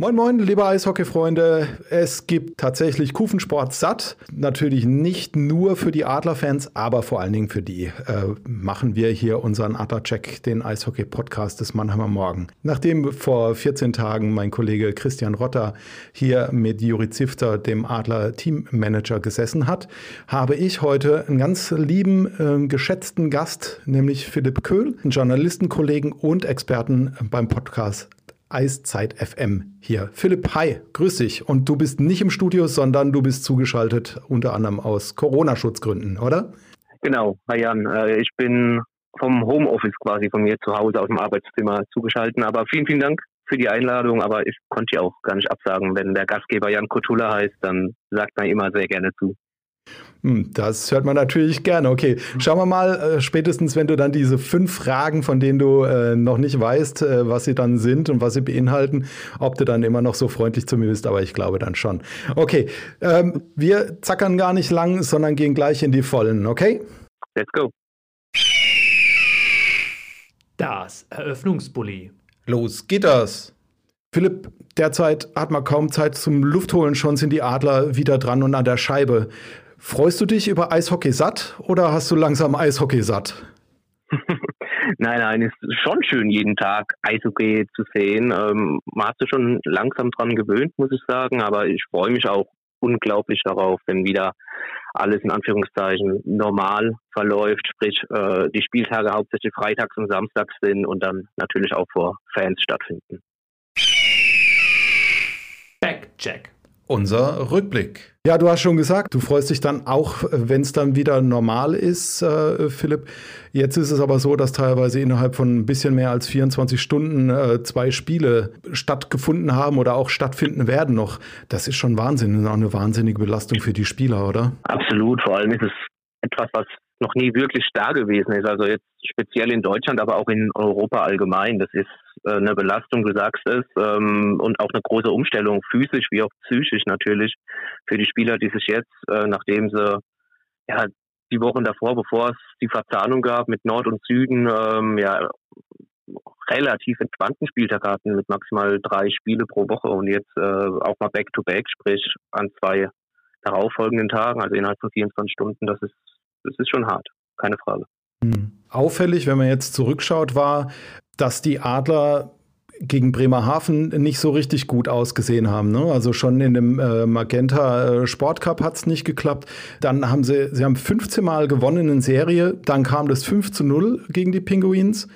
Moin Moin, liebe Eishockey-Freunde. Es gibt tatsächlich Kufensport satt. Natürlich nicht nur für die Adlerfans, aber vor allen Dingen für die äh, machen wir hier unseren Adlercheck, den Eishockey-Podcast des Mannheimer Morgen. Nachdem vor 14 Tagen mein Kollege Christian Rotter hier mit Juri Zifter, dem Adler-Teammanager, gesessen hat, habe ich heute einen ganz lieben, äh, geschätzten Gast, nämlich Philipp Köhl, einen Journalistenkollegen und Experten beim Podcast Eiszeit FM hier. Philipp, hi, grüß dich. Und du bist nicht im Studio, sondern du bist zugeschaltet unter anderem aus Corona-Schutzgründen, oder? Genau, hi Jan. Äh, ich bin vom Homeoffice quasi von mir zu Hause aus dem Arbeitszimmer zugeschaltet. Aber vielen, vielen Dank für die Einladung. Aber ich konnte ja auch gar nicht absagen. Wenn der Gastgeber Jan Kotula heißt, dann sagt man immer sehr gerne zu. Hm, das hört man natürlich gerne. Okay, schauen wir mal, äh, spätestens wenn du dann diese fünf Fragen, von denen du äh, noch nicht weißt, äh, was sie dann sind und was sie beinhalten, ob du dann immer noch so freundlich zu mir bist, aber ich glaube dann schon. Okay, ähm, wir zackern gar nicht lang, sondern gehen gleich in die Vollen, okay? Let's go. Das Eröffnungsbully. Los geht das. Philipp, derzeit hat man kaum Zeit zum Luftholen, schon sind die Adler wieder dran und an der Scheibe. Freust du dich über Eishockey satt oder hast du langsam Eishockey satt? nein, nein, es ist schon schön, jeden Tag Eishockey zu sehen. Ähm, man hat sich schon langsam dran gewöhnt, muss ich sagen, aber ich freue mich auch unglaublich darauf, wenn wieder alles in Anführungszeichen normal verläuft, sprich äh, die Spieltage hauptsächlich freitags und samstags sind und dann natürlich auch vor Fans stattfinden. Backcheck unser Rückblick. Ja, du hast schon gesagt, du freust dich dann auch, wenn es dann wieder normal ist, äh, Philipp. Jetzt ist es aber so, dass teilweise innerhalb von ein bisschen mehr als 24 Stunden äh, zwei Spiele stattgefunden haben oder auch stattfinden werden noch. Das ist schon Wahnsinn, das ist auch eine wahnsinnige Belastung für die Spieler, oder? Absolut, vor allem ist es etwas, was noch nie wirklich da gewesen ist. Also jetzt speziell in Deutschland, aber auch in Europa allgemein. Das ist äh, eine Belastung, du sagst es, ähm, und auch eine große Umstellung, physisch wie auch psychisch natürlich, für die Spieler, die sich jetzt, äh, nachdem sie ja die Wochen davor, bevor es die Verzahnung gab mit Nord und Süden, ähm, ja relativ entspannten Spieltag hatten mit maximal drei Spiele pro Woche und jetzt äh, auch mal Back-to-Back, -back, sprich an zwei darauffolgenden Tagen, also innerhalb von 24 Stunden, das ist das ist schon hart, keine Frage. Hm. Auffällig, wenn man jetzt zurückschaut, war, dass die Adler gegen Bremerhaven nicht so richtig gut ausgesehen haben. Ne? Also schon in dem äh, Magenta äh, Sportcup hat es nicht geklappt. Dann haben sie, sie haben 15 Mal gewonnen in Serie. Dann kam das 5 zu 0 gegen die Pinguins.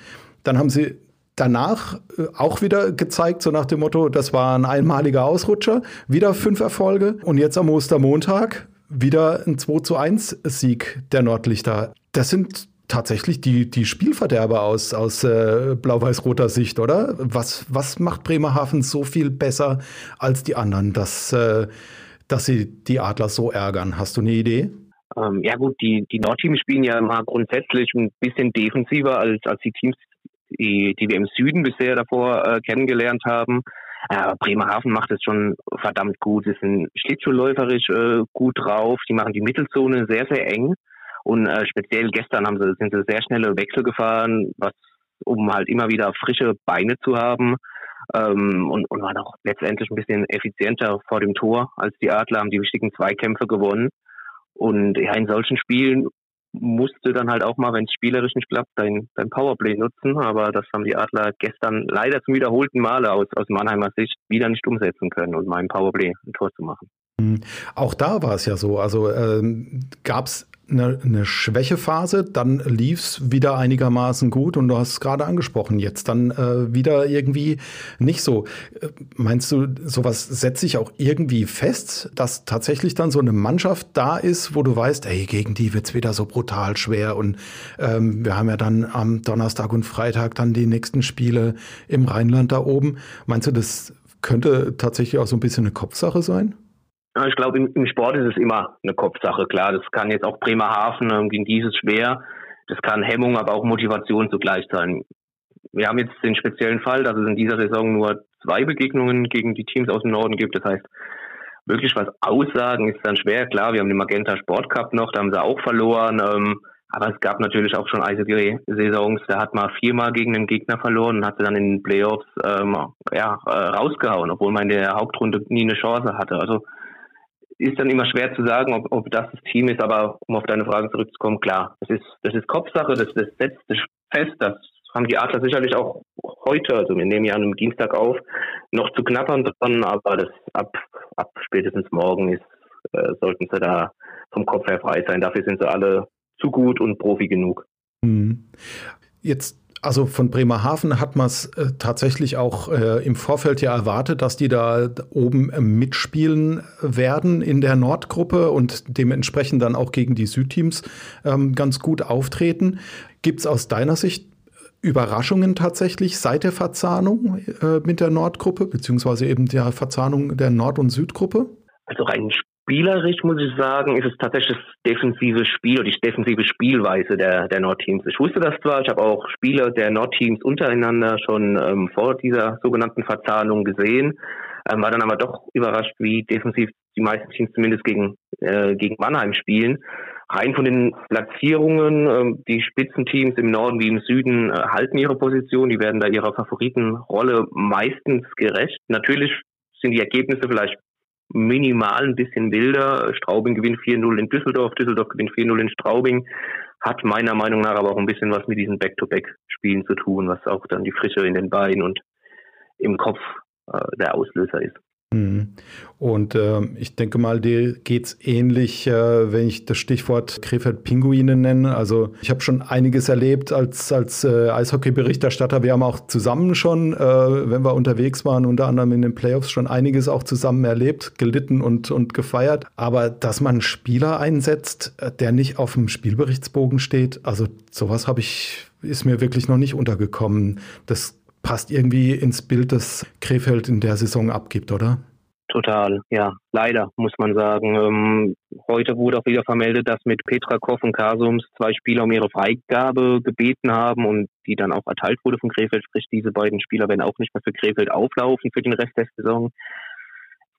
Dann haben sie danach äh, auch wieder gezeigt, so nach dem Motto, das war ein einmaliger Ausrutscher. Wieder fünf Erfolge. Und jetzt am Ostermontag wieder ein 2 zu 1 Sieg der Nordlichter. Das sind tatsächlich die, die Spielverderber aus, aus äh, blau-weiß-roter Sicht, oder? Was, was macht Bremerhaven so viel besser als die anderen, dass, äh, dass sie die Adler so ärgern? Hast du eine Idee? Ähm, ja gut, die, die Nordteams spielen ja mal grundsätzlich ein bisschen defensiver als, als die Teams, die, die wir im Süden bisher davor äh, kennengelernt haben. Ja, Bremerhaven macht es schon verdammt gut. Sie sind schlittschuhläuferisch äh, gut drauf. Die machen die Mittelzone sehr, sehr eng. Und äh, speziell gestern haben sie, sind sie sehr schnelle Wechsel gefahren, was, um halt immer wieder frische Beine zu haben. Ähm, und, und waren auch letztendlich ein bisschen effizienter vor dem Tor als die Adler, haben die wichtigen Zweikämpfe gewonnen. Und ja, in solchen Spielen musste dann halt auch mal, wenn es spielerisch nicht klappt, dein, dein Powerplay nutzen. Aber das haben die Adler gestern leider zum wiederholten Male aus, aus Mannheimer Sicht wieder nicht umsetzen können und meinem Powerplay ein Tor zu machen. Mhm. Auch da war es ja so. Also ähm, gab es eine, eine Schwächephase, dann lief es wieder einigermaßen gut und du hast es gerade angesprochen, jetzt dann äh, wieder irgendwie nicht so. Äh, meinst du, sowas setzt sich auch irgendwie fest, dass tatsächlich dann so eine Mannschaft da ist, wo du weißt, ey, gegen die wird es wieder so brutal schwer und ähm, wir haben ja dann am Donnerstag und Freitag dann die nächsten Spiele im Rheinland da oben. Meinst du, das könnte tatsächlich auch so ein bisschen eine Kopfsache sein? Ich glaube, im, Sport ist es immer eine Kopfsache. Klar, das kann jetzt auch Bremerhaven, ähm, gegen dieses schwer. Das kann Hemmung, aber auch Motivation zugleich sein. Wir haben jetzt den speziellen Fall, dass es in dieser Saison nur zwei Begegnungen gegen die Teams aus dem Norden gibt. Das heißt, wirklich was aussagen ist dann schwer. Klar, wir haben den Magenta Sport Cup noch, da haben sie auch verloren. Ähm, aber es gab natürlich auch schon Eishockey-Saisons, da hat man viermal gegen einen Gegner verloren und hat sie dann in den Playoffs ähm, ja, äh, rausgehauen, obwohl man in der Hauptrunde nie eine Chance hatte. Also ist dann immer schwer zu sagen, ob, ob das das Team ist, aber um auf deine Fragen zurückzukommen, klar, das ist, das ist Kopfsache, das, das setzt sich fest, das haben die Adler sicherlich auch heute, also wir nehmen ja an einem Dienstag auf, noch zu knappern dran, aber das ab, ab spätestens morgen ist, äh, sollten sie da vom Kopf her frei sein. Dafür sind sie alle zu gut und Profi genug. Hm. Jetzt also von Bremerhaven hat man es äh, tatsächlich auch äh, im Vorfeld ja erwartet, dass die da oben äh, mitspielen werden in der Nordgruppe und dementsprechend dann auch gegen die Südteams ähm, ganz gut auftreten. Gibt es aus deiner Sicht Überraschungen tatsächlich seit der Verzahnung äh, mit der Nordgruppe, beziehungsweise eben der Verzahnung der Nord- und Südgruppe? Also rein Spielerisch muss ich sagen, ist es tatsächlich das defensive Spiel oder die defensive Spielweise der, der Nordteams. Ich wusste das zwar, ich habe auch Spieler der Nordteams untereinander schon ähm, vor dieser sogenannten Verzahnung gesehen, ähm, war dann aber doch überrascht, wie defensiv die meisten Teams zumindest gegen, äh, gegen Mannheim spielen. Rein von den Platzierungen, äh, die Spitzenteams im Norden wie im Süden äh, halten ihre Position, die werden da ihrer Favoritenrolle meistens gerecht. Natürlich sind die Ergebnisse vielleicht minimal ein bisschen wilder. Straubing gewinnt 4-0 in Düsseldorf, Düsseldorf gewinnt 4-0 in Straubing. Hat meiner Meinung nach aber auch ein bisschen was mit diesen Back-to-Back-Spielen zu tun, was auch dann die Frische in den Beinen und im Kopf äh, der Auslöser ist. Mhm. Und äh, ich denke mal, dir geht es ähnlich, äh, wenn ich das Stichwort Krefeld-Pinguine nenne. Also ich habe schon einiges erlebt als, als äh, Eishockey-Berichterstatter. Wir haben auch zusammen schon, äh, wenn wir unterwegs waren, unter anderem in den Playoffs, schon einiges auch zusammen erlebt, gelitten und, und gefeiert. Aber dass man einen Spieler einsetzt, äh, der nicht auf dem Spielberichtsbogen steht, also sowas habe ich, ist mir wirklich noch nicht untergekommen. Das passt irgendwie ins Bild, das Krefeld in der Saison abgibt, oder? Total, ja. Leider, muss man sagen. Ähm, heute wurde auch wieder vermeldet, dass mit Petrakov und Kasums zwei Spieler um ihre Freigabe gebeten haben und die dann auch erteilt wurde von Krefeld. Sprich, diese beiden Spieler werden auch nicht mehr für Krefeld auflaufen für den Rest der Saison.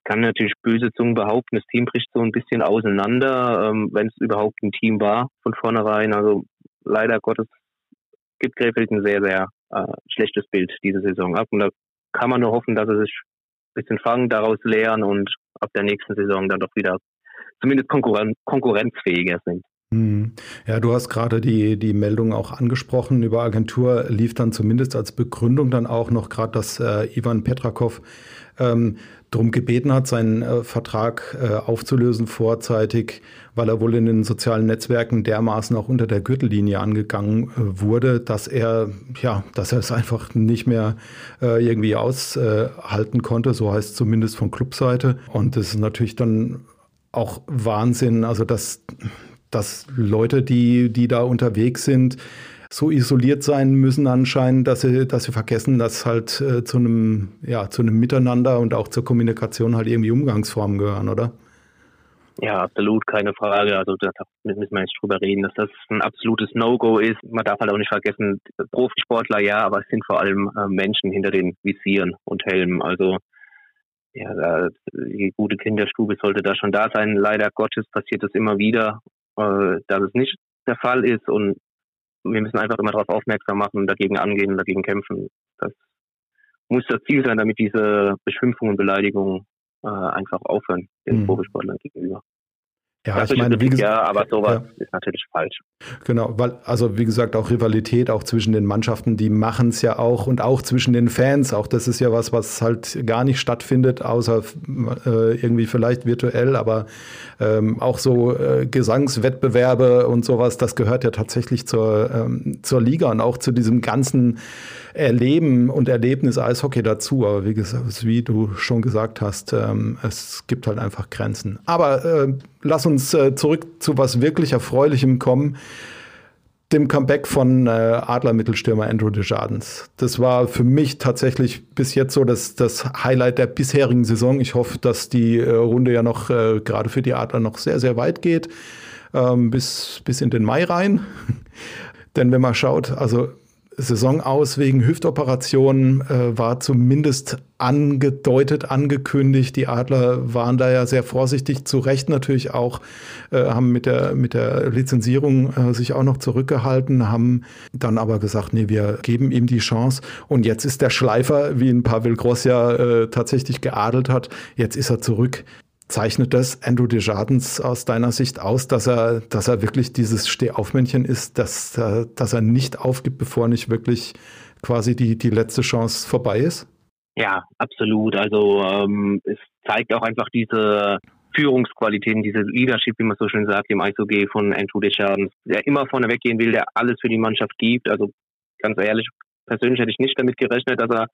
Kann natürlich böse Zungen behaupten, das Team bricht so ein bisschen auseinander, ähm, wenn es überhaupt ein Team war von vornherein. Also leider Gottes gibt Krefeld ein sehr, sehr äh, schlechtes Bild diese Saison ab. Und da kann man nur hoffen, dass sie sich ein bisschen fangen, daraus lernen und ab der nächsten Saison dann doch wieder zumindest konkurren konkurrenzfähiger sind. Hm. Ja, du hast gerade die, die Meldung auch angesprochen. Über Agentur lief dann zumindest als Begründung dann auch noch gerade, dass äh, Ivan Petrakov ähm, darum gebeten hat, seinen äh, Vertrag äh, aufzulösen vorzeitig, weil er wohl in den sozialen Netzwerken dermaßen auch unter der Gürtellinie angegangen äh, wurde, dass er ja, dass er es einfach nicht mehr äh, irgendwie aushalten konnte. So heißt es zumindest von Clubseite. Und das ist natürlich dann auch Wahnsinn. Also dass dass Leute, die, die da unterwegs sind, so isoliert sein müssen anscheinend, dass sie, dass sie vergessen, dass halt äh, zu einem, ja, zu einem Miteinander und auch zur Kommunikation halt irgendwie Umgangsformen gehören, oder? Ja, absolut, keine Frage. Also da müssen wir jetzt drüber reden, dass das ein absolutes No-Go ist. Man darf halt auch nicht vergessen, Profisportler ja, aber es sind vor allem äh, Menschen hinter den Visieren und Helmen. Also ja, die gute Kinderstube sollte da schon da sein. Leider Gottes passiert es immer wieder, äh, dass es nicht der Fall ist und wir müssen einfach immer darauf aufmerksam machen und dagegen angehen und dagegen kämpfen. Das muss das Ziel sein, damit diese Beschimpfungen und Beleidigungen äh, einfach aufhören den mhm. Profisportlern gegenüber. Ja, das ich meine, wie gesagt, ja, aber sowas ja. ist natürlich falsch. Genau, weil, also wie gesagt, auch Rivalität auch zwischen den Mannschaften, die machen es ja auch und auch zwischen den Fans. Auch das ist ja was, was halt gar nicht stattfindet, außer äh, irgendwie vielleicht virtuell, aber ähm, auch so äh, Gesangswettbewerbe und sowas, das gehört ja tatsächlich zur, ähm, zur Liga und auch zu diesem ganzen Erleben und Erlebnis Eishockey dazu. Aber wie, gesagt, wie du schon gesagt hast, ähm, es gibt halt einfach Grenzen. Aber äh, lass uns äh, zurück zu was wirklich Erfreulichem kommen. Dem Comeback von äh, Adler-Mittelstürmer Andrew Desjardins. Das war für mich tatsächlich bis jetzt so das, das Highlight der bisherigen Saison. Ich hoffe, dass die Runde ja noch gerade für die Adler noch sehr, sehr weit geht. Ähm, bis, bis in den Mai rein. Denn wenn man schaut, also Saison aus wegen Hüftoperationen äh, war zumindest angedeutet, angekündigt. Die Adler waren da ja sehr vorsichtig, zu Recht natürlich auch, äh, haben mit der, mit der Lizenzierung äh, sich auch noch zurückgehalten, haben dann aber gesagt, nee, wir geben ihm die Chance. Und jetzt ist der Schleifer, wie ihn Pavel Gross ja äh, tatsächlich geadelt hat, jetzt ist er zurück. Zeichnet das Andrew Desjardins aus deiner Sicht aus, dass er, dass er wirklich dieses Stehaufmännchen ist, dass, dass er nicht aufgibt, bevor nicht wirklich quasi die, die letzte Chance vorbei ist? Ja, absolut. Also ähm, es zeigt auch einfach diese Führungsqualitäten, diese Leadership, wie man so schön sagt, im ISOG von Andrew Desjardins, der immer vorne weggehen will, der alles für die Mannschaft gibt. Also ganz ehrlich, persönlich hätte ich nicht damit gerechnet, dass er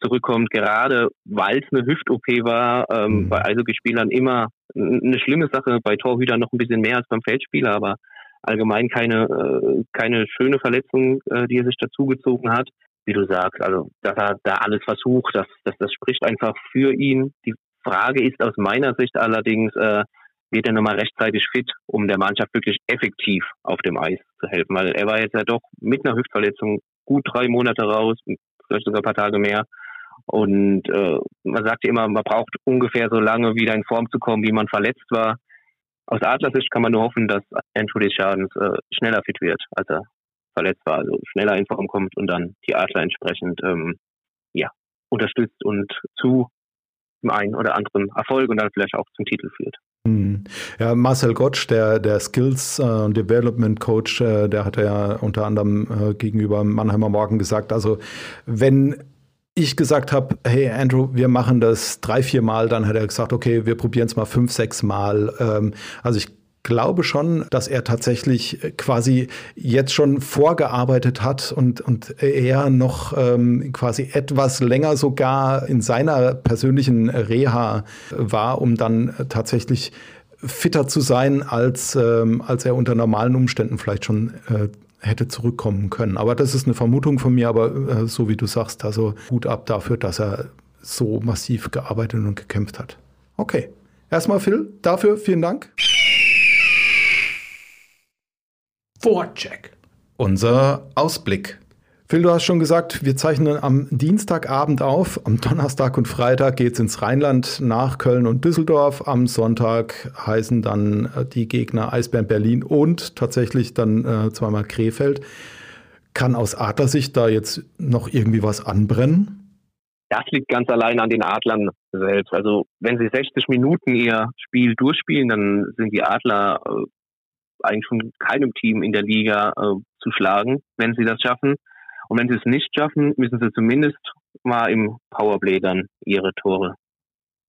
zurückkommt, gerade weil es eine Hüft-OP war, ähm, mhm. bei Eishockeyspielern immer eine schlimme Sache, bei Torhütern noch ein bisschen mehr als beim Feldspieler, aber allgemein keine, äh, keine schöne Verletzung, äh, die er sich dazugezogen hat. Wie du sagst, also dass er da alles versucht, das, das, das spricht einfach für ihn. Die Frage ist aus meiner Sicht allerdings, äh, wird er nochmal rechtzeitig fit, um der Mannschaft wirklich effektiv auf dem Eis zu helfen? Weil er war jetzt ja doch mit einer Hüftverletzung gut drei Monate raus, vielleicht sogar ein paar Tage mehr. Und äh, man sagt immer, man braucht ungefähr so lange, wieder in Form zu kommen, wie man verletzt war. Aus Adlersicht kann man nur hoffen, dass Andrew Deschardens äh, schneller fit wird, als er verletzt war, also schneller in Form kommt und dann die Adler entsprechend ähm, ja, unterstützt und zu dem einen oder anderen Erfolg und dann vielleicht auch zum Titel führt. Hm. Ja, Marcel Gottsch, der, der Skills äh, Development Coach, äh, der hat ja unter anderem äh, gegenüber Mannheimer Morgen gesagt, also wenn ich gesagt habe, hey Andrew, wir machen das drei, vier Mal, dann hat er gesagt, okay, wir probieren es mal fünf, sechs Mal. Ähm, also ich glaube schon, dass er tatsächlich quasi jetzt schon vorgearbeitet hat und, und er noch ähm, quasi etwas länger sogar in seiner persönlichen Reha war, um dann tatsächlich fitter zu sein, als, ähm, als er unter normalen Umständen vielleicht schon äh, hätte zurückkommen können. Aber das ist eine Vermutung von mir, aber äh, so wie du sagst, also gut ab dafür, dass er so massiv gearbeitet und gekämpft hat. Okay. Erstmal Phil, dafür vielen Dank. Vorcheck. Unser Ausblick. Phil, du hast schon gesagt, wir zeichnen am Dienstagabend auf. Am Donnerstag und Freitag geht es ins Rheinland nach Köln und Düsseldorf. Am Sonntag heißen dann äh, die Gegner Eisbären Berlin und tatsächlich dann äh, zweimal Krefeld. Kann aus Adlersicht da jetzt noch irgendwie was anbrennen? Das liegt ganz allein an den Adlern selbst. Also wenn sie 60 Minuten ihr Spiel durchspielen, dann sind die Adler äh, eigentlich von keinem Team in der Liga äh, zu schlagen, wenn sie das schaffen. Und wenn sie es nicht schaffen, müssen sie zumindest mal im Powerplay dann ihre Tore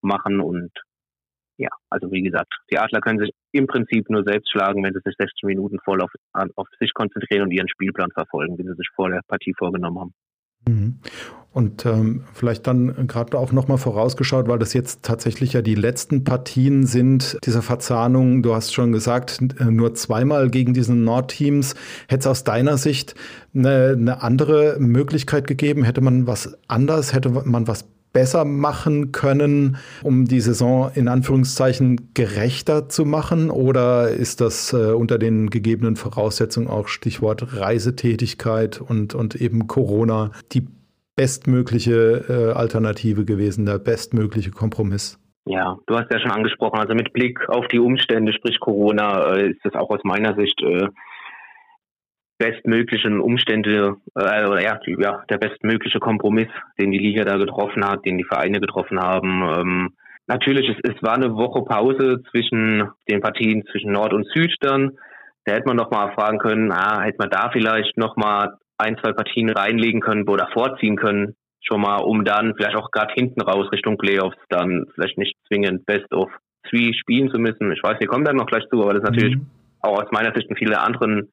machen. Und ja, also wie gesagt, die Adler können sich im Prinzip nur selbst schlagen, wenn sie sich 60 Minuten voll auf, auf sich konzentrieren und ihren Spielplan verfolgen, den sie sich vor der Partie vorgenommen haben. Mhm. Und ähm, vielleicht dann gerade auch nochmal vorausgeschaut, weil das jetzt tatsächlich ja die letzten Partien sind dieser Verzahnung. Du hast schon gesagt, äh, nur zweimal gegen diesen Nordteams. Hätte es aus deiner Sicht eine, eine andere Möglichkeit gegeben? Hätte man was anders? Hätte man was besser machen können, um die Saison in Anführungszeichen gerechter zu machen? Oder ist das äh, unter den gegebenen Voraussetzungen auch Stichwort Reisetätigkeit und, und eben Corona die bestmögliche äh, Alternative gewesen, der bestmögliche Kompromiss? Ja, du hast ja schon angesprochen, also mit Blick auf die Umstände, sprich Corona, äh, ist das auch aus meiner Sicht äh, bestmöglichen Umstände äh, ja, ja, der bestmögliche Kompromiss, den die Liga da getroffen hat, den die Vereine getroffen haben. Ähm, Natürlich, es, es war eine Woche Pause zwischen den Partien zwischen Nord und Süd dann. Da hätte man noch mal fragen können, ah, hätte man da vielleicht noch mal ein, zwei Partien reinlegen können oder vorziehen können, schon mal, um dann vielleicht auch gerade hinten raus Richtung Playoffs dann vielleicht nicht zwingend Best of Three spielen zu müssen. Ich weiß, wir kommen dann noch gleich zu, aber das ist natürlich mhm. auch aus meiner Sicht und viele anderen,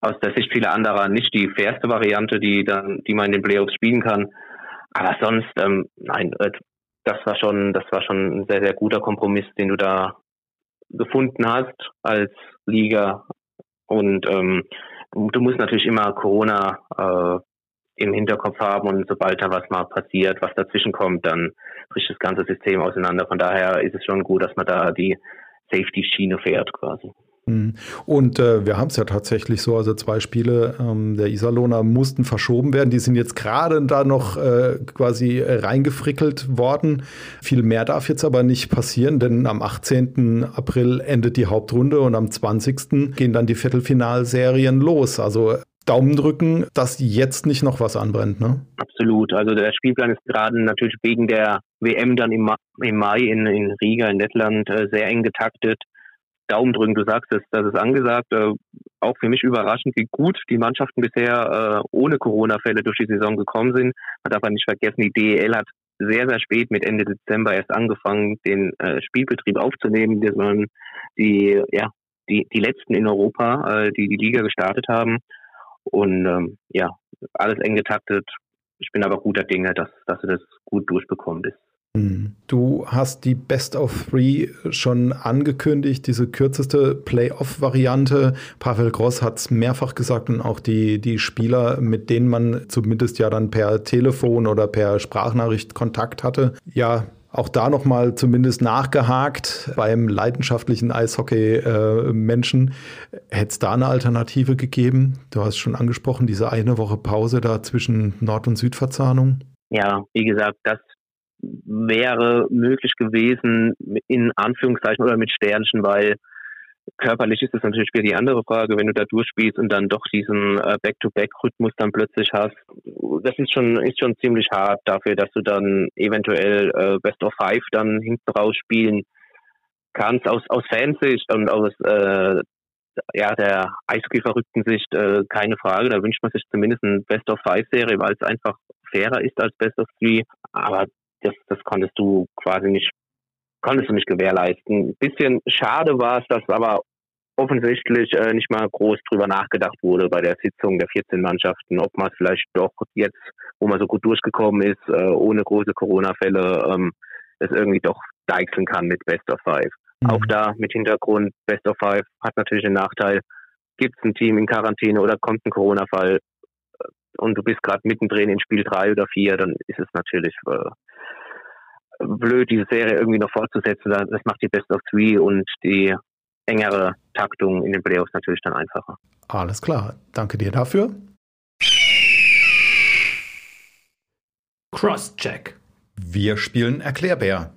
aus der Sicht vieler anderer nicht die fairste Variante, die dann, die man in den Playoffs spielen kann. Aber sonst, ähm, nein, äh, das war schon, das war schon ein sehr, sehr guter Kompromiss, den du da gefunden hast als Liga. Und ähm, du musst natürlich immer Corona äh, im Hinterkopf haben und sobald da was mal passiert, was dazwischen kommt, dann bricht das ganze System auseinander. Von daher ist es schon gut, dass man da die Safety-Schiene fährt quasi. Mhm. Und äh, wir haben es ja tatsächlich so, also zwei Spiele ähm, der Iserlohner mussten verschoben werden. Die sind jetzt gerade da noch äh, quasi reingefrickelt worden. Viel mehr darf jetzt aber nicht passieren, denn am 18. April endet die Hauptrunde und am 20. gehen dann die Viertelfinalserien los. Also Daumen drücken, dass jetzt nicht noch was anbrennt, ne? Absolut. Also der Spielplan ist gerade natürlich wegen der WM dann im, Mai in, in Riga in Lettland äh, sehr eng getaktet. Daumen drücken, du sagst es, das ist angesagt. Äh, auch für mich überraschend, wie gut die Mannschaften bisher äh, ohne Corona-Fälle durch die Saison gekommen sind. Man darf aber nicht vergessen, die DEL hat sehr, sehr spät mit Ende Dezember erst angefangen, den äh, Spielbetrieb aufzunehmen. Waren die, ja, die, die letzten in Europa, äh, die die Liga gestartet haben. Und ähm, ja, alles eng getaktet. Ich bin aber guter Dinge, dass, dass du das gut durchbekommen bist. Hm. Du hast die Best of Three schon angekündigt, diese kürzeste Playoff-Variante. Pavel Gross hat es mehrfach gesagt und auch die, die Spieler, mit denen man zumindest ja dann per Telefon oder per Sprachnachricht Kontakt hatte, ja, auch da nochmal zumindest nachgehakt beim leidenschaftlichen Eishockey-Menschen. Äh, Hätte es da eine Alternative gegeben? Du hast schon angesprochen, diese eine Woche Pause da zwischen Nord- und Südverzahnung. Ja, wie gesagt, das wäre möglich gewesen in Anführungszeichen oder mit Sternchen, weil körperlich ist das natürlich wieder die andere Frage, wenn du da durchspielst und dann doch diesen äh, Back-to-Back-Rhythmus dann plötzlich hast. Das ist schon ist schon ziemlich hart dafür, dass du dann eventuell äh, Best of Five dann hinten raus spielen kannst aus aus Fansicht und aus äh, ja der Eishockey-verrückten Sicht äh, keine Frage. Da wünscht man sich zumindest eine Best of Five Serie, weil es einfach fairer ist als Best of Three. Aber das, das konntest du quasi nicht, konntest du nicht gewährleisten. Ein bisschen schade war es, dass aber offensichtlich äh, nicht mal groß drüber nachgedacht wurde bei der Sitzung der 14 Mannschaften, ob man es vielleicht doch jetzt, wo man so gut durchgekommen ist, äh, ohne große Corona-Fälle, ähm, es irgendwie doch deichseln kann mit Best of Five. Mhm. Auch da mit Hintergrund, Best of Five hat natürlich den Nachteil, gibt es ein Team in Quarantäne oder kommt ein Corona-Fall und du bist gerade mittendrin in Spiel drei oder vier, dann ist es natürlich äh, blöd, diese Serie irgendwie noch fortzusetzen. Das macht die Best of Three und die engere Taktung in den Playoffs natürlich dann einfacher. Alles klar. Danke dir dafür. Crosscheck. Wir spielen Erklärbär.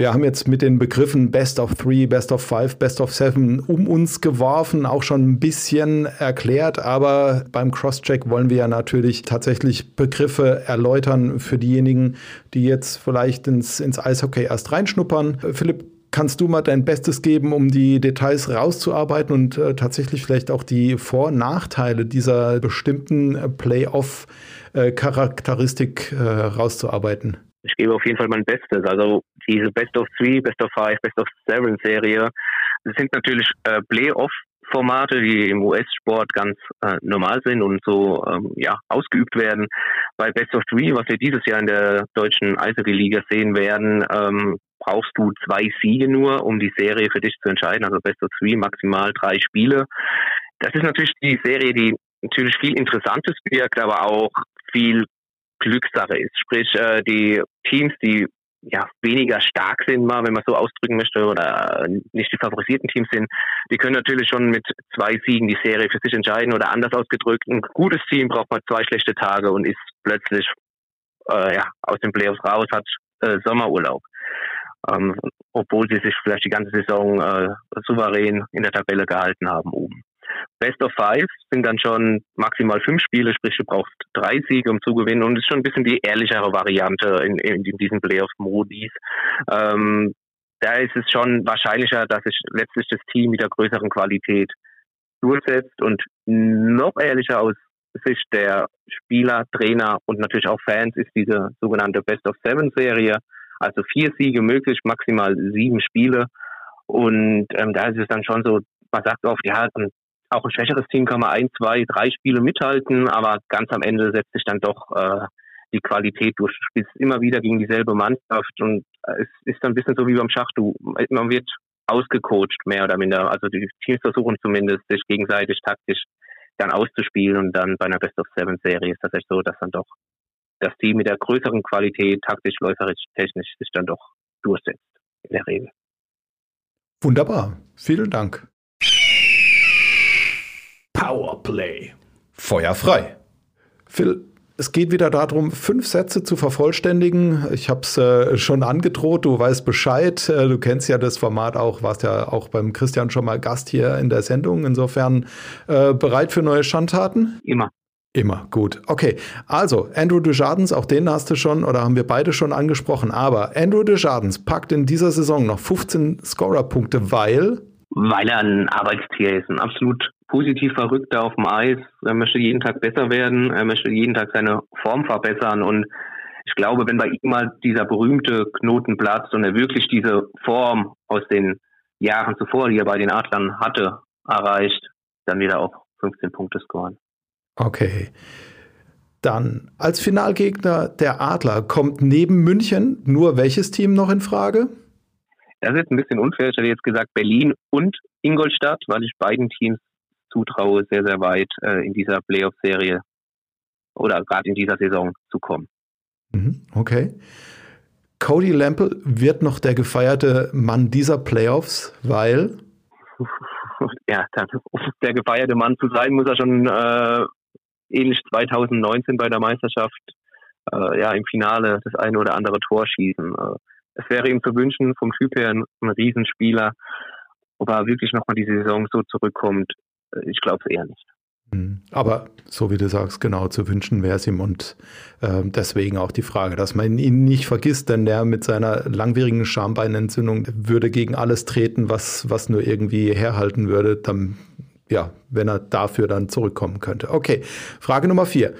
Wir haben jetzt mit den Begriffen Best of Three, Best of Five, Best of Seven um uns geworfen, auch schon ein bisschen erklärt, aber beim Crosscheck wollen wir ja natürlich tatsächlich Begriffe erläutern für diejenigen, die jetzt vielleicht ins, ins Eishockey erst reinschnuppern. Philipp, kannst du mal dein Bestes geben, um die Details rauszuarbeiten und äh, tatsächlich vielleicht auch die Vor- und Nachteile dieser bestimmten Playoff-Charakteristik äh, rauszuarbeiten? Ich gebe auf jeden Fall mein Bestes. Also diese Best of Three, Best of Five, Best of Seven Serie, das sind natürlich äh, Playoff-Formate, die im US-Sport ganz äh, normal sind und so ähm, ja ausgeübt werden. Bei Best of Three, was wir dieses Jahr in der deutschen Eishockey-Liga sehen werden, ähm, brauchst du zwei Siege nur, um die Serie für dich zu entscheiden. Also Best of Three, maximal drei Spiele. Das ist natürlich die Serie, die natürlich viel Interessantes birgt, aber auch viel Glückssache ist. Sprich, äh, die Teams, die ja weniger stark sind, mal, wenn man so ausdrücken möchte, oder nicht die favorisierten Teams sind, die können natürlich schon mit zwei Siegen die Serie für sich entscheiden oder anders ausgedrückt, ein gutes Team braucht mal zwei schlechte Tage und ist plötzlich äh, ja, aus den Playoffs raus, hat äh, Sommerurlaub. Ähm, obwohl sie sich vielleicht die ganze Saison äh, souverän in der Tabelle gehalten haben oben. Best of Five sind dann schon maximal fünf Spiele, sprich du brauchst drei Siege, um zu gewinnen und ist schon ein bisschen die ehrlichere Variante in, in, in diesen Playoff-Modis. Ähm, da ist es schon wahrscheinlicher, dass sich letztlich das Team mit der größeren Qualität durchsetzt und noch ehrlicher aus Sicht der Spieler, Trainer und natürlich auch Fans ist diese sogenannte Best of Seven Serie. Also vier Siege möglich, maximal sieben Spiele. Und ähm, da ist es dann schon so, man sagt oft, ja, auch ein schwächeres Team kann man ein, zwei, drei Spiele mithalten, aber ganz am Ende setzt sich dann doch äh, die Qualität durch. Du spielst immer wieder gegen dieselbe Mannschaft und es ist dann ein bisschen so wie beim Schach. Du, man wird ausgecoacht, mehr oder minder. Also die Teams versuchen zumindest, sich gegenseitig taktisch dann auszuspielen und dann bei einer Best of Seven Serie ist das echt so, dass dann doch das Team mit der größeren Qualität, taktisch, läuferisch, technisch sich dann doch durchsetzt, in der Regel. Wunderbar. Vielen Dank. Powerplay. Feuer frei. Phil, es geht wieder darum, fünf Sätze zu vervollständigen. Ich habe es äh, schon angedroht, du weißt Bescheid. Äh, du kennst ja das Format auch, warst ja auch beim Christian schon mal Gast hier in der Sendung. Insofern äh, bereit für neue Schandtaten? Immer. Immer, gut. Okay, also Andrew Desjardins, auch den hast du schon oder haben wir beide schon angesprochen. Aber Andrew Desjardins packt in dieser Saison noch 15 Scorerpunkte, weil... Weil er ein Arbeitstier ist, ein absolut positiv Verrückter auf dem Eis. Er möchte jeden Tag besser werden. Er möchte jeden Tag seine Form verbessern. Und ich glaube, wenn bei ihm mal dieser berühmte Knoten platzt und er wirklich diese Form aus den Jahren zuvor, die er bei den Adlern hatte, erreicht, dann wieder auch 15 Punkte scoren. Okay. Dann als Finalgegner der Adler kommt neben München nur welches Team noch in Frage? Das ist jetzt ein bisschen unfair. Ich hätte jetzt gesagt Berlin und Ingolstadt, weil ich beiden Teams zutraue, sehr, sehr weit äh, in dieser Playoff-Serie oder gerade in dieser Saison zu kommen. Mhm, okay. Cody Lample wird noch der gefeierte Mann dieser Playoffs, weil ja, um der gefeierte Mann zu sein, muss er schon äh, ähnlich 2019 bei der Meisterschaft äh, ja im Finale das eine oder andere Tor schießen. Äh, es wäre ihm zu wünschen, vom Typ her ein, ein Riesenspieler, ob er wirklich nochmal die Saison so zurückkommt, ich glaube es eher nicht. Hm. Aber so wie du sagst, genau zu wünschen wäre es ihm und äh, deswegen auch die Frage, dass man ihn nicht vergisst, denn der mit seiner langwierigen Schambeinentzündung würde gegen alles treten, was, was nur irgendwie herhalten würde, dann, ja, wenn er dafür dann zurückkommen könnte. Okay, Frage Nummer vier.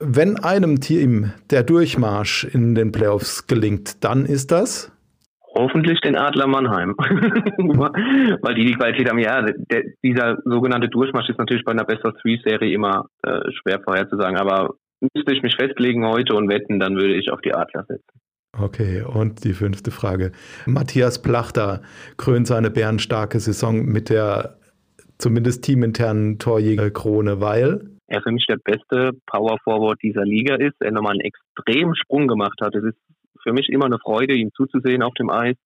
Wenn einem Team der Durchmarsch in den Playoffs gelingt, dann ist das? Hoffentlich den Adler Mannheim. Weil die die Qualität haben. Ja, der, dieser sogenannte Durchmarsch ist natürlich bei einer Best of Three Serie immer äh, schwer vorherzusagen. Aber müsste ich mich festlegen heute und wetten, dann würde ich auf die Adler setzen. Okay, und die fünfte Frage. Matthias Plachter krönt seine bärenstarke Saison mit der zumindest teaminternen Torjägerkrone, weil er für mich der beste Power Forward dieser Liga ist. Er nochmal einen extremen Sprung gemacht hat. Es ist für mich immer eine Freude, ihm zuzusehen auf dem Eis,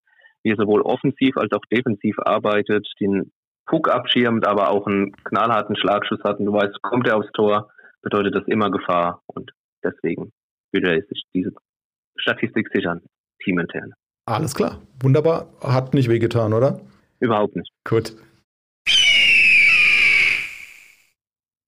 wie er sowohl offensiv als auch defensiv arbeitet, den Puck abschirmt, aber auch einen knallharten Schlagschuss hat. Und du weißt, kommt er aufs Tor, bedeutet das immer Gefahr. Und deswegen würde er sich diese Statistik sichern, teamintern. Alles klar, wunderbar. Hat nicht wehgetan, oder? Überhaupt nicht. Gut.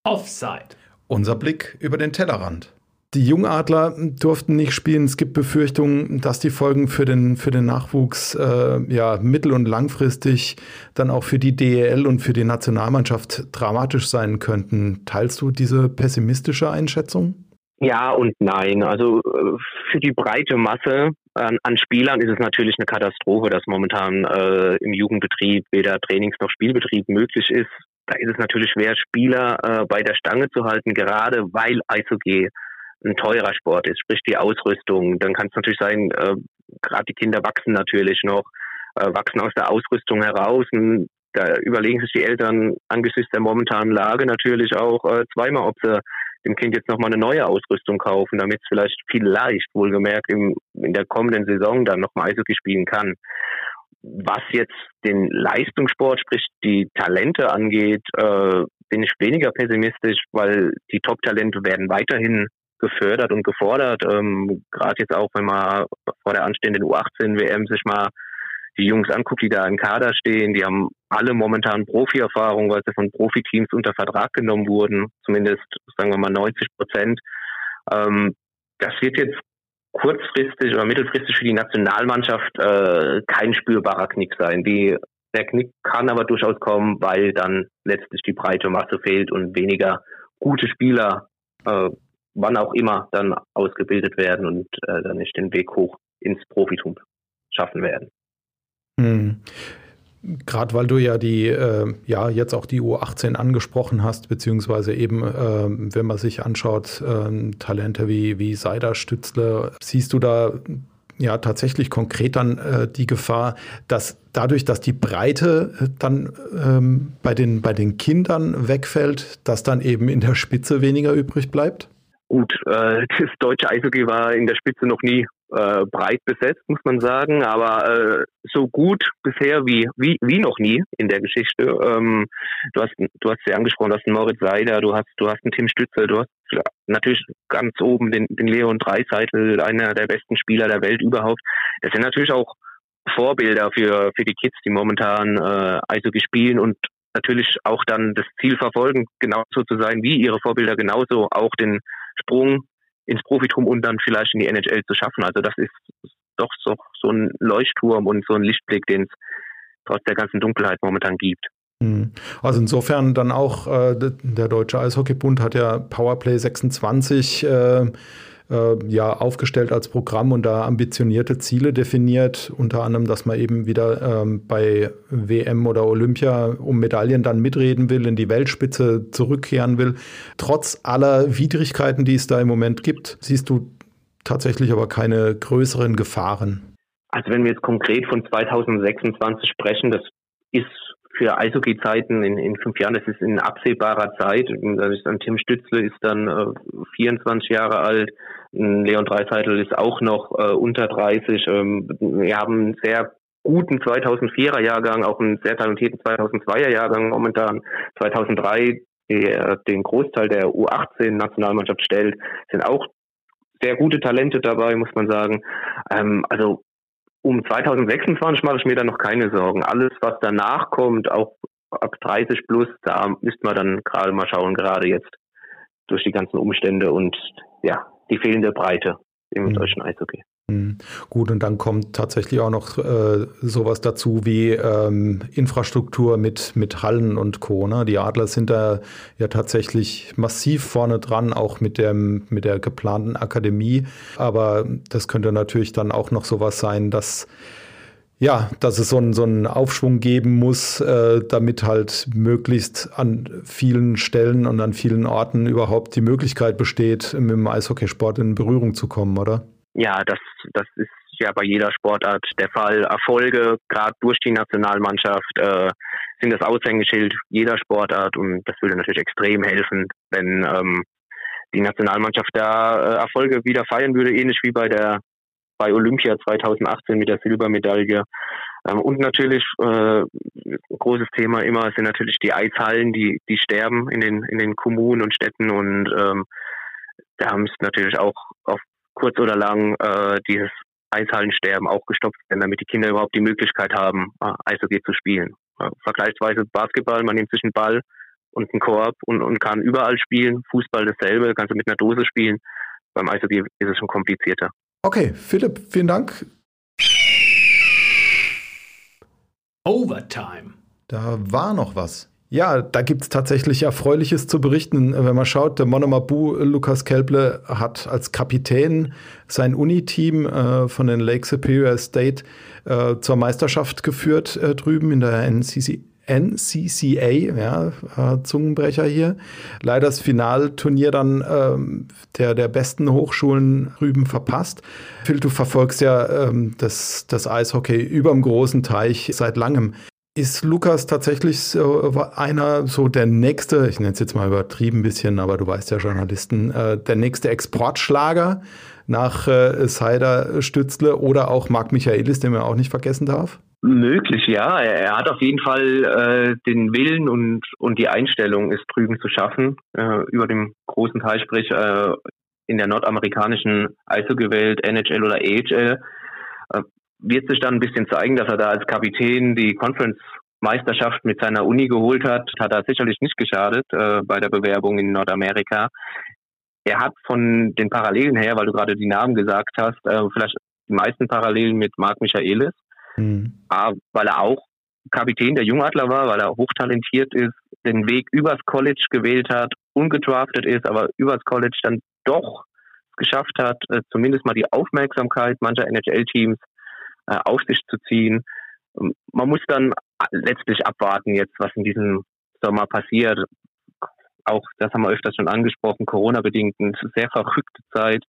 Offside. Unser Blick über den Tellerrand. Die Jungadler durften nicht spielen. Es gibt Befürchtungen, dass die Folgen für den, für den Nachwuchs äh, ja, mittel- und langfristig dann auch für die DEL und für die Nationalmannschaft dramatisch sein könnten. Teilst du diese pessimistische Einschätzung? Ja und nein. Also äh, für die breite Masse an, an Spielern ist es natürlich eine Katastrophe, dass momentan äh, im Jugendbetrieb weder Trainings- noch Spielbetrieb möglich ist. Da ist es natürlich schwer, Spieler äh, bei der Stange zu halten, gerade weil Eishockey ein teurer Sport ist, sprich die Ausrüstung. Dann kann es natürlich sein, äh, gerade die Kinder wachsen natürlich noch, äh, wachsen aus der Ausrüstung heraus. Und da überlegen sich die Eltern angesichts der momentanen Lage natürlich auch äh, zweimal, ob sie dem Kind jetzt nochmal eine neue Ausrüstung kaufen, damit es vielleicht vielleicht, wohlgemerkt, im, in der kommenden Saison dann nochmal Eishockey spielen kann. Was jetzt den Leistungssport, sprich die Talente angeht, äh, bin ich weniger pessimistisch, weil die Top-Talente werden weiterhin gefördert und gefordert. Ähm, Gerade jetzt auch, wenn man vor der anstehenden U18-WM sich mal die Jungs anguckt, die da im Kader stehen, die haben alle momentan Profi-Erfahrung, weil sie von Profiteams unter Vertrag genommen wurden, zumindest sagen wir mal 90 Prozent. Ähm, das wird jetzt kurzfristig oder mittelfristig für die Nationalmannschaft äh, kein spürbarer Knick sein. Die, der Knick kann aber durchaus kommen, weil dann letztlich die breite Masse fehlt und weniger gute Spieler, äh, wann auch immer, dann ausgebildet werden und äh, dann nicht den Weg hoch ins Profitum schaffen werden. Hm. Gerade weil du ja die, äh, ja, jetzt auch die U18 angesprochen hast, beziehungsweise eben, äh, wenn man sich anschaut, äh, Talente wie, wie Seider, Stützle, siehst du da ja tatsächlich konkret dann äh, die Gefahr, dass dadurch, dass die Breite äh, dann ähm, bei, den, bei den Kindern wegfällt, dass dann eben in der Spitze weniger übrig bleibt? Gut, äh, das deutsche Eishockey war in der Spitze noch nie äh, breit besetzt, muss man sagen, aber äh, so gut bisher wie, wie, wie noch nie in der Geschichte. Ähm, du hast du hast ja angesprochen, du hast einen Moritz Seider, du hast du hast einen Tim Stütze, du hast natürlich ganz oben den, den Leon Dreiseitel, einer der besten Spieler der Welt überhaupt. Das sind natürlich auch Vorbilder für für die Kids, die momentan äh, Eishockey spielen und natürlich auch dann das Ziel verfolgen, genauso zu sein wie ihre Vorbilder, genauso auch den Sprung ins Profitum und dann vielleicht in die NHL zu schaffen. Also das ist doch so, so ein Leuchtturm und so ein Lichtblick, den es trotz der ganzen Dunkelheit momentan gibt. Hm. Also insofern dann auch, äh, der Deutsche Eishockeybund hat ja Powerplay 26 äh, äh, ja aufgestellt als Programm und da ambitionierte Ziele definiert, unter anderem, dass man eben wieder ähm, bei WM oder Olympia um Medaillen dann mitreden will, in die Weltspitze zurückkehren will. Trotz aller Widrigkeiten, die es da im Moment gibt, siehst du tatsächlich aber keine größeren Gefahren. Also wenn wir jetzt konkret von 2026 sprechen, das ist für Eishockey-Zeiten in, in fünf Jahren, das ist in absehbarer Zeit. Das ist Tim Stützle ist dann äh, 24 Jahre alt, Leon Dreiseitel ist auch noch äh, unter 30. Ähm, wir haben einen sehr guten 2004er Jahrgang, auch einen sehr talentierten 2002er Jahrgang momentan. 2003, der den Großteil der U18-Nationalmannschaft stellt, sind auch sehr gute Talente dabei, muss man sagen. Ähm, also um 2026 mache ich mir da noch keine Sorgen. Alles, was danach kommt, auch ab 30 plus, da müsste man dann gerade mal schauen, gerade jetzt durch die ganzen Umstände und ja, die fehlende Breite im mhm. deutschen Eishockey. Mhm. Gut, und dann kommt tatsächlich auch noch äh, sowas dazu wie ähm, Infrastruktur mit, mit Hallen und Co. Ne? Die Adler sind da ja tatsächlich massiv vorne dran, auch mit, dem, mit der geplanten Akademie. Aber das könnte natürlich dann auch noch sowas sein, dass ja, dass es so einen, so einen Aufschwung geben muss, äh, damit halt möglichst an vielen Stellen und an vielen Orten überhaupt die Möglichkeit besteht, mit dem Eishockeysport in Berührung zu kommen, oder? Ja, das, das ist ja bei jeder Sportart der Fall. Erfolge, gerade durch die Nationalmannschaft, äh, sind das Aushängeschild jeder Sportart und das würde natürlich extrem helfen, wenn ähm, die Nationalmannschaft da äh, Erfolge wieder feiern würde, ähnlich wie bei der bei Olympia 2018 mit der Silbermedaille. Ähm, und natürlich äh, großes Thema immer sind natürlich die Eishallen, die die sterben in den in den Kommunen und Städten und ähm, da müsste natürlich auch auf kurz oder lang äh, dieses Eishallensterben auch gestoppt werden, damit die Kinder überhaupt die Möglichkeit haben, äh, Eishockey zu spielen. Äh, vergleichsweise Basketball, man nimmt sich einen Ball und einen Korb und, und kann überall spielen. Fußball dasselbe, kannst du mit einer Dose spielen. Beim Eishockey ist es schon komplizierter. Okay, Philipp, vielen Dank. Overtime. Da war noch was. Ja, da gibt es tatsächlich Erfreuliches zu berichten. Wenn man schaut, der Monomabu Lukas Kelble hat als Kapitän sein Uni-Team äh, von den Lake Superior State äh, zur Meisterschaft geführt äh, drüben in der NCC, NCCA, ja, äh, Zungenbrecher hier. Leider das Finalturnier dann ähm, der, der besten Hochschulen drüben verpasst. Phil, du verfolgst ja ähm, das, das Eishockey über dem großen Teich seit langem. Ist Lukas tatsächlich so einer, so der nächste, ich nenne es jetzt mal übertrieben ein bisschen, aber du weißt ja, Journalisten, äh, der nächste Exportschlager nach äh, Seider Stützle oder auch Marc Michaelis, den man auch nicht vergessen darf? Möglich, ja. Er, er, hat auf jeden Fall äh, den Willen und, und die Einstellung, es drüben zu schaffen, äh, über dem großen Teil, sprich äh, in der nordamerikanischen Eishockey-Welt, NHL oder AHL. Wird sich dann ein bisschen zeigen, dass er da als Kapitän die Conference Meisterschaft mit seiner Uni geholt hat, hat er sicherlich nicht geschadet äh, bei der Bewerbung in Nordamerika. Er hat von den Parallelen her, weil du gerade die Namen gesagt hast, äh, vielleicht die meisten Parallelen mit Marc Michaelis, mhm. weil er auch Kapitän der Jungadler war, weil er hochtalentiert ist, den Weg übers College gewählt hat, ungedraftet ist, aber übers College dann doch geschafft hat, äh, zumindest mal die Aufmerksamkeit mancher NHL-Teams auf sich zu ziehen. Ähm, man muss dann letztlich abwarten jetzt, was in diesem Sommer passiert. Auch das haben wir öfters schon angesprochen, Corona-bedingt eine sehr verrückte Zeit.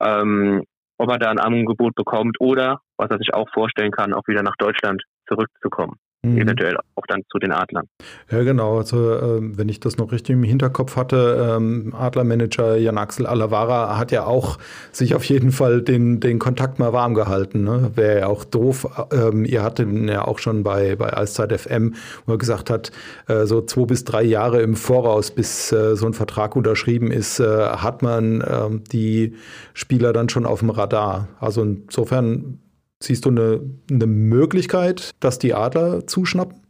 Ähm, ob er da ein Angebot bekommt oder, was er sich auch vorstellen kann, auch wieder nach Deutschland zurückzukommen. Mhm. Eventuell auch dann zu den Adlern. Ja, genau. Also, äh, wenn ich das noch richtig im Hinterkopf hatte, ähm, Adlermanager Jan-Axel Alavara hat ja auch sich auf jeden Fall den, den Kontakt mal warm gehalten. Ne? Wäre ja auch doof. Ähm, ihr hattet ihn ja auch schon bei, bei Eiszeit FM, wo er gesagt hat, äh, so zwei bis drei Jahre im Voraus, bis äh, so ein Vertrag unterschrieben ist, äh, hat man ähm, die Spieler dann schon auf dem Radar. Also insofern Siehst du eine, eine Möglichkeit, dass die Adler zuschnappen?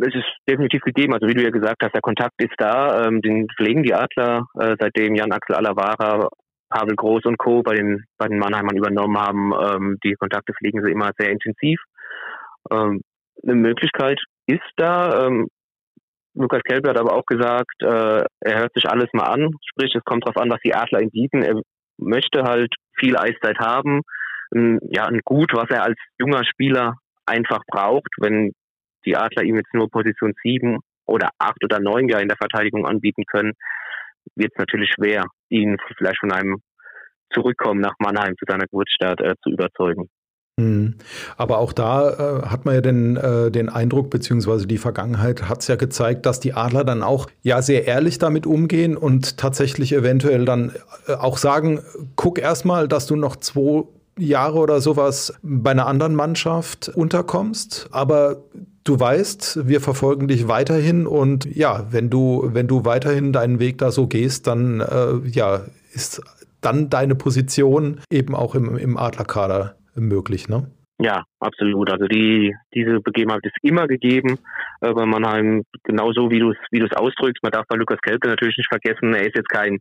Es ist definitiv gegeben. Also wie du ja gesagt hast, der Kontakt ist da. Ähm, den pflegen die Adler, äh, seitdem Jan Axel Alavara, Pavel Groß und Co. bei den, bei den Mannheimern übernommen haben. Ähm, die Kontakte pflegen sie immer sehr intensiv. Ähm, eine Möglichkeit ist da. Ähm, Lukas Kelbe hat aber auch gesagt, äh, er hört sich alles mal an. Sprich, es kommt darauf an, was die Adler ihm bieten. Er möchte halt viel Eiszeit haben ein, ja, ein Gut, was er als junger Spieler einfach braucht. Wenn die Adler ihm jetzt nur Position 7 oder 8 oder 9 ja in der Verteidigung anbieten können, wird es natürlich schwer, ihn vielleicht von einem Zurückkommen nach Mannheim zu seiner Geburtsstadt äh, zu überzeugen. Hm. Aber auch da äh, hat man ja den, äh, den Eindruck, beziehungsweise die Vergangenheit hat es ja gezeigt, dass die Adler dann auch ja sehr ehrlich damit umgehen und tatsächlich eventuell dann äh, auch sagen, guck erstmal, dass du noch zwei Jahre oder sowas bei einer anderen Mannschaft unterkommst, aber du weißt, wir verfolgen dich weiterhin und ja, wenn du, wenn du weiterhin deinen Weg da so gehst, dann äh, ja, ist dann deine Position eben auch im, im Adlerkader möglich, ne? Ja, absolut. Also die, diese Begebenheit ist immer gegeben äh, bei Mannheim, genauso wie du es wie du es ausdrückst. Man darf bei Lukas Kelpe natürlich nicht vergessen, er ist jetzt kein,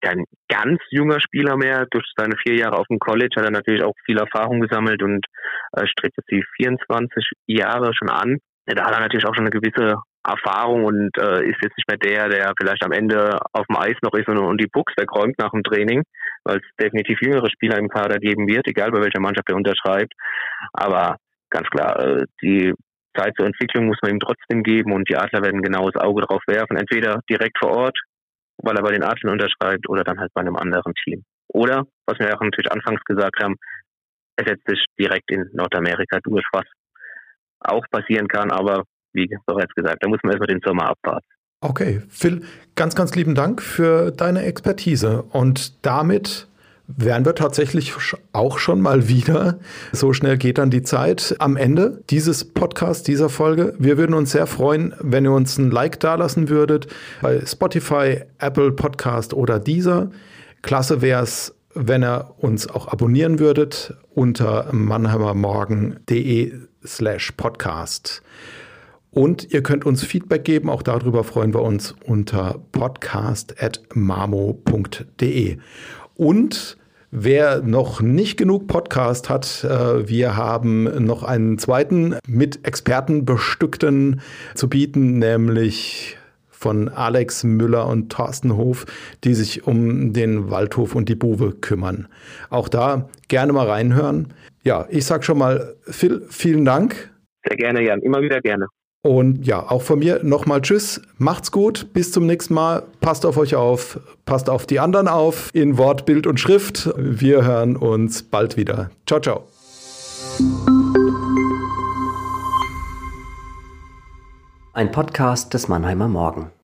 kein ganz junger Spieler mehr. Durch seine vier Jahre auf dem College hat er natürlich auch viel Erfahrung gesammelt und äh, strebt jetzt die 24 Jahre schon an. Da hat er natürlich auch schon eine gewisse Erfahrung und äh, ist jetzt nicht mehr der, der vielleicht am Ende auf dem Eis noch ist und, und die Pucks wegräumt nach dem Training, weil es definitiv jüngere Spieler im Kader geben wird, egal bei welcher Mannschaft er unterschreibt. Aber ganz klar, äh, die Zeit zur Entwicklung muss man ihm trotzdem geben und die Adler werden genau das Auge drauf werfen, entweder direkt vor Ort, weil er bei den Adlern unterschreibt, oder dann halt bei einem anderen Team. Oder, was wir auch natürlich anfangs gesagt haben, er setzt sich direkt in Nordamerika durch, was auch passieren kann, aber wie bereits gesagt, da muss man erstmal den Sommer abwarten. Okay, Phil, ganz, ganz lieben Dank für deine Expertise. Und damit wären wir tatsächlich auch schon mal wieder. So schnell geht dann die Zeit am Ende dieses Podcasts, dieser Folge. Wir würden uns sehr freuen, wenn ihr uns ein Like dalassen würdet bei Spotify, Apple Podcast oder dieser. Klasse wäre es, wenn ihr uns auch abonnieren würdet unter mannheimermorgen.de slash podcast. Und ihr könnt uns Feedback geben, auch darüber freuen wir uns unter podcast.mamo.de. Und Wer noch nicht genug Podcast hat, äh, wir haben noch einen zweiten mit Experten bestückten zu bieten, nämlich von Alex Müller und Thorsten Hof, die sich um den Waldhof und die Buwe kümmern. Auch da gerne mal reinhören. Ja, ich sag schon mal, Phil, vielen Dank. Sehr gerne, Jan. Immer wieder gerne. Und ja, auch von mir nochmal Tschüss, macht's gut, bis zum nächsten Mal, passt auf euch auf, passt auf die anderen auf, in Wort, Bild und Schrift. Wir hören uns bald wieder. Ciao, ciao. Ein Podcast des Mannheimer Morgen.